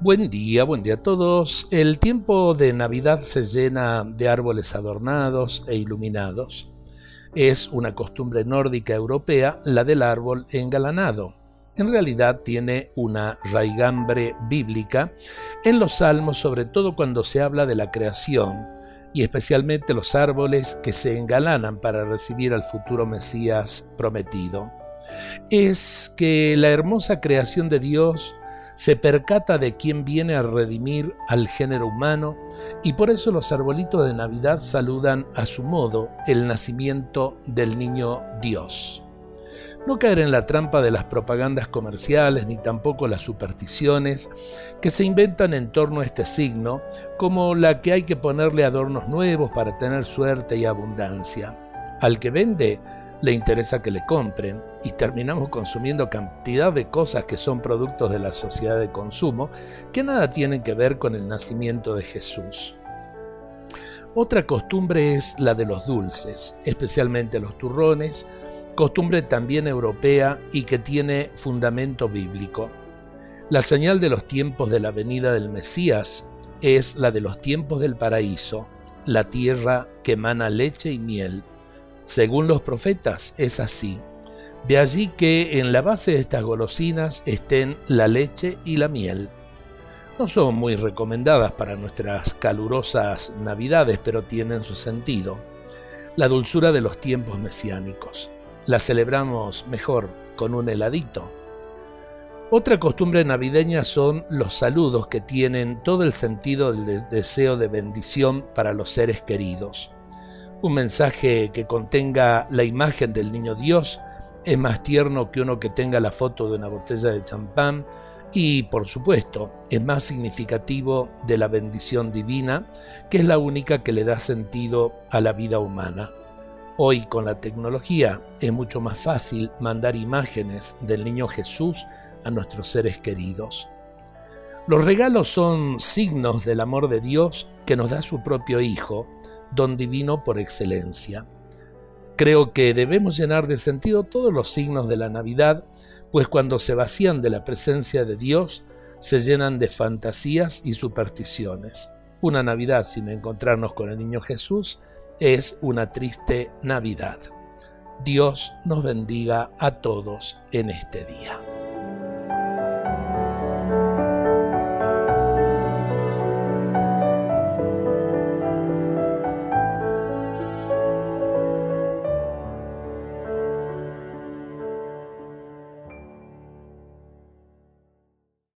Buen día, buen día a todos. El tiempo de Navidad se llena de árboles adornados e iluminados. Es una costumbre nórdica europea la del árbol engalanado. En realidad tiene una raigambre bíblica en los salmos, sobre todo cuando se habla de la creación y especialmente los árboles que se engalanan para recibir al futuro Mesías prometido. Es que la hermosa creación de Dios se percata de quién viene a redimir al género humano y por eso los arbolitos de Navidad saludan a su modo el nacimiento del niño Dios. No caer en la trampa de las propagandas comerciales ni tampoco las supersticiones que se inventan en torno a este signo, como la que hay que ponerle adornos nuevos para tener suerte y abundancia. Al que vende le interesa que le compren y terminamos consumiendo cantidad de cosas que son productos de la sociedad de consumo que nada tienen que ver con el nacimiento de Jesús. Otra costumbre es la de los dulces, especialmente los turrones, costumbre también europea y que tiene fundamento bíblico. La señal de los tiempos de la venida del Mesías es la de los tiempos del paraíso, la tierra que emana leche y miel según los profetas es así. De allí que en la base de estas golosinas estén la leche y la miel. No son muy recomendadas para nuestras calurosas navidades, pero tienen su sentido. La dulzura de los tiempos mesiánicos. La celebramos mejor con un heladito. Otra costumbre navideña son los saludos que tienen todo el sentido del deseo de bendición para los seres queridos. Un mensaje que contenga la imagen del niño Dios es más tierno que uno que tenga la foto de una botella de champán y, por supuesto, es más significativo de la bendición divina, que es la única que le da sentido a la vida humana. Hoy con la tecnología es mucho más fácil mandar imágenes del niño Jesús a nuestros seres queridos. Los regalos son signos del amor de Dios que nos da su propio Hijo, don divino por excelencia. Creo que debemos llenar de sentido todos los signos de la Navidad, pues cuando se vacían de la presencia de Dios, se llenan de fantasías y supersticiones. Una Navidad sin encontrarnos con el Niño Jesús es una triste Navidad. Dios nos bendiga a todos en este día.